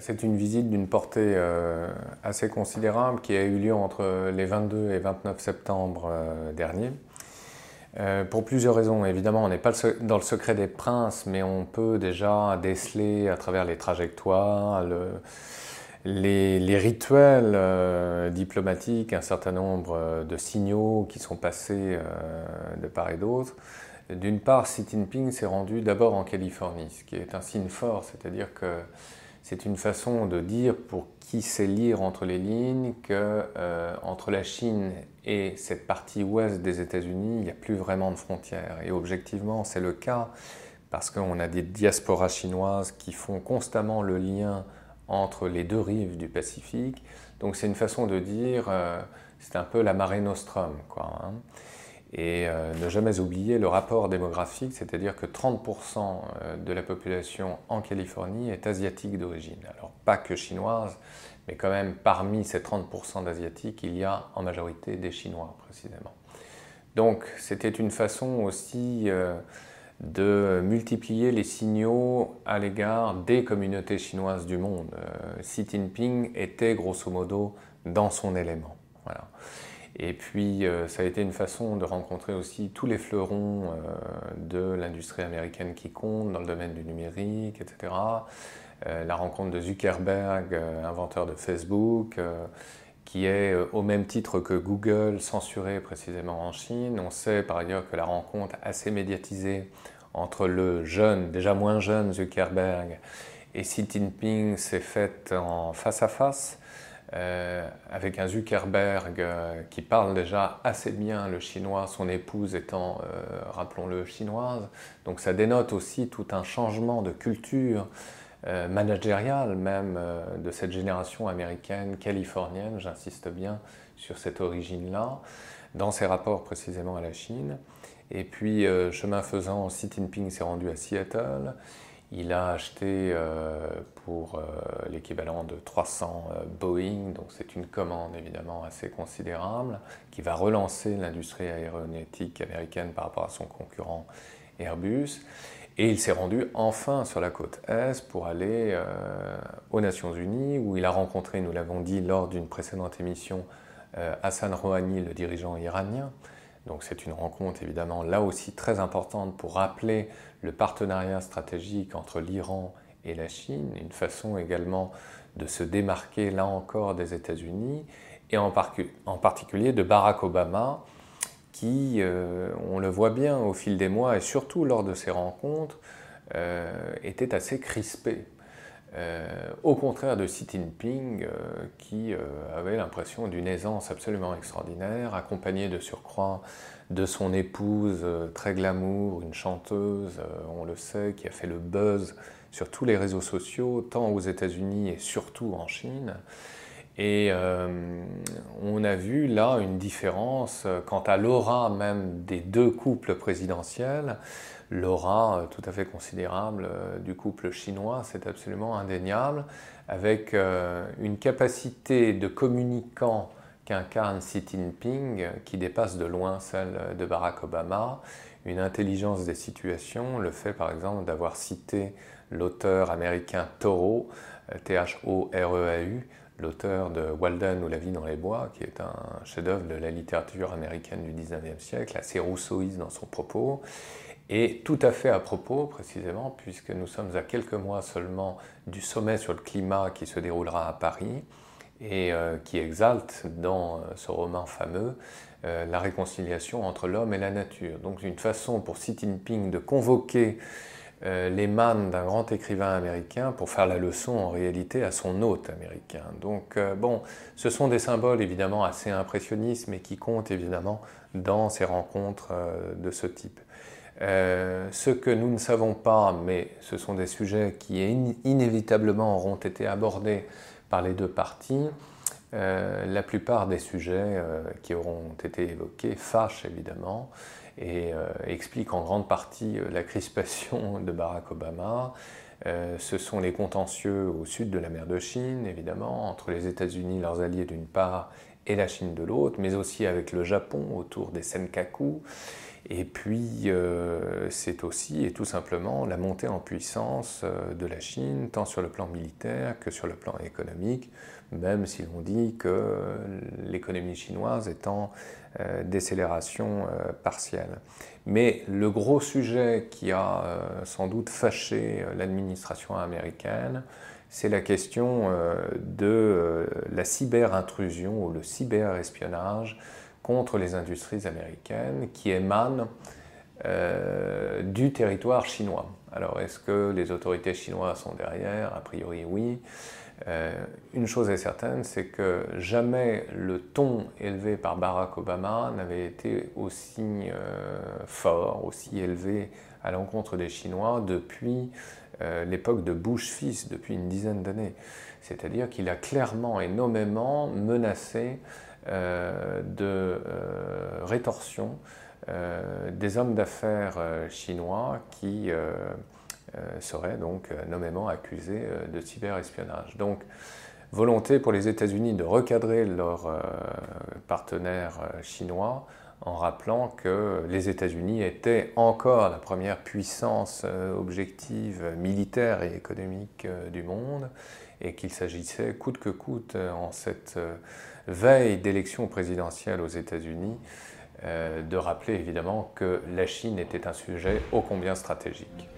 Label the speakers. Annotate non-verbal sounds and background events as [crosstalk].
Speaker 1: C'est une visite d'une portée euh, assez considérable qui a eu lieu entre les 22 et 29 septembre euh, dernier. Euh, pour plusieurs raisons. Évidemment, on n'est pas dans le secret des princes, mais on peut déjà déceler à travers les trajectoires, les, rituels diplomatiques, un certain nombre de signaux qui sont passés de part et d'autre. D'une part, Xi Jinping s'est rendu d'abord en Californie, ce qui est un signe fort, c'est-à-dire que c'est une façon de dire, pour qui sait lire entre les lignes, que euh, entre la Chine et cette partie ouest des États-Unis, il n'y a plus vraiment de frontières. Et objectivement, c'est le cas parce qu'on a des diasporas chinoises qui font constamment le lien entre les deux rives du Pacifique. Donc c'est une façon de dire, euh, c'est un peu la marée nostrum. Quoi, hein. Et euh, ne jamais oublier le rapport démographique, c'est-à-dire que 30% euh, de la population en Californie est asiatique d'origine. Alors pas que chinoise, mais quand même parmi ces 30% d'asiatiques, il y a en majorité des Chinois précisément. Donc c'était une façon aussi euh, de multiplier les signaux à l'égard des communautés chinoises du monde. Xi Jinping était grosso modo dans son élément. Voilà. Et puis, euh, ça a été une façon de rencontrer aussi tous les fleurons euh, de l'industrie américaine qui comptent dans le domaine du numérique, etc. Euh, la rencontre de Zuckerberg, inventeur de Facebook, qui est au même titre que Google censuré précisément en Chine. On sait par ailleurs que la rencontre assez médiatisée entre le jeune, déjà moins jeune Zuckerberg et Xi Jinping s'est faite en face à face. Euh, avec un Zuckerberg euh, qui parle déjà assez bien le chinois, son épouse étant, euh, rappelons-le, chinoise. Donc ça dénote aussi tout un changement de culture managériale même de cette génération américaine, californienne, j'insiste bien sur cette origine-là, dans ses rapports précisément à la Chine. Et puis, chemin faisant, Xi Jinping s'est rendu à Seattle. Il a acheté euh, pour euh, l'équivalent de 300 euh, Boeing, donc c'est une commande évidemment assez considérable qui va relancer l'industrie aéronautique américaine par rapport à son concurrent Airbus. Et il s'est rendu enfin sur la côte Est pour aller aux Nations Unies où il a rencontré, nous l'avons dit lors d'une précédente émission, Hassan Rouhani, le dirigeant iranien. Donc c'est une rencontre évidemment là aussi très importante pour rappeler le partenariat stratégique entre l'Iran et la Chine, une façon également de se démarquer là encore des États-Unis et en, particulier de Barack Obama qui, euh, on le voit bien au fil des mois et surtout lors de ces rencontres, euh, était assez crispé euh, au contraire de Xi Jinping, euh, qui euh, avait l'impression d'une aisance absolument extraordinaire, accompagné de surcroît de son épouse très glamour, une chanteuse, on le sait, qui a fait le buzz sur tous les réseaux sociaux, tant aux États-Unis et surtout en Chine. Et on a vu là une différence quant à l'aura même des deux couples présidentiels. L'aura euh, tout à fait considérable euh, du couple chinois, c'est absolument indéniable, avec euh, une capacité de communicant qu'incarne Xi Jinping qui dépasse de loin celle de Barack Obama, une intelligence des situations, le fait par exemple d'avoir cité l'auteur américain Thoreau, T-H-O-R-E-A-U, l'auteur de Walden ou La vie dans les bois, qui est un chef-d'œuvre de la littérature américaine du 19e siècle, assez rousseauiste dans son propos, et tout à fait à propos, précisément, puisque nous sommes à quelques mois seulement du sommet sur le climat qui se déroulera à Paris et euh, qui exalte dans euh, ce roman fameux euh, la réconciliation entre l'homme et la nature. Donc une façon pour Xi Jinping de convoquer les mannes d'un grand écrivain américain pour faire la leçon en réalité à son hôte américain. Donc bon, ce sont des symboles évidemment assez impressionnistes mais qui comptent évidemment dans ces rencontres de ce type. Euh, ce que nous ne savons pas, mais ce sont des sujets qui inévitablement auront été abordés par les deux parties, euh, la plupart des sujets euh, qui auront été évoqués fâchent évidemment et expliquent en grande partie la crispation [laughs] de Barack Obama. ce sont les contentieux au sud de la mer de Chine, évidemment, entre les États-Unis, leurs alliés d'une part, et la Chine de l'autre, mais aussi avec le Japon autour des Senkaku. Et puis, euh, c'est aussi et tout simplement la montée en puissance euh, de la Chine, tant sur le plan militaire que sur le plan économique, même si l'on dit que l'économie chinoise est en euh, décélération partielle. Mais le gros sujet qui a sans doute fâché l'administration américaine, c'est la question de la cyber-intrusion ou le cyber-espionnage contre les industries américaines qui émanent euh, du territoire chinois. Alors est-ce que les autorités chinoises sont derrière? A priori oui. Euh, une chose est certaine, c'est que jamais le ton élevé par Barack Obama n'avait été aussi euh, fort, aussi élevé à l'encontre des Chinois depuis l'époque de Bush fils, depuis une dizaine d'années. C'est-à-dire qu'il a clairement et nommément menacé euh, de euh, rétorsion euh, des hommes d'affaires chinois qui seraient donc nommément accusés de cyberespionnage. Donc, volonté pour les États-Unis de recadrer leurs partenaires chinois en rappelant que les États-Unis étaient encore la première puissance objective militaire et économique du monde et qu'il s'agissait coûte que coûte en cette veille d'élection présidentielle aux États-Unis, euh, de rappeler évidemment que la Chine était un sujet ô combien stratégique.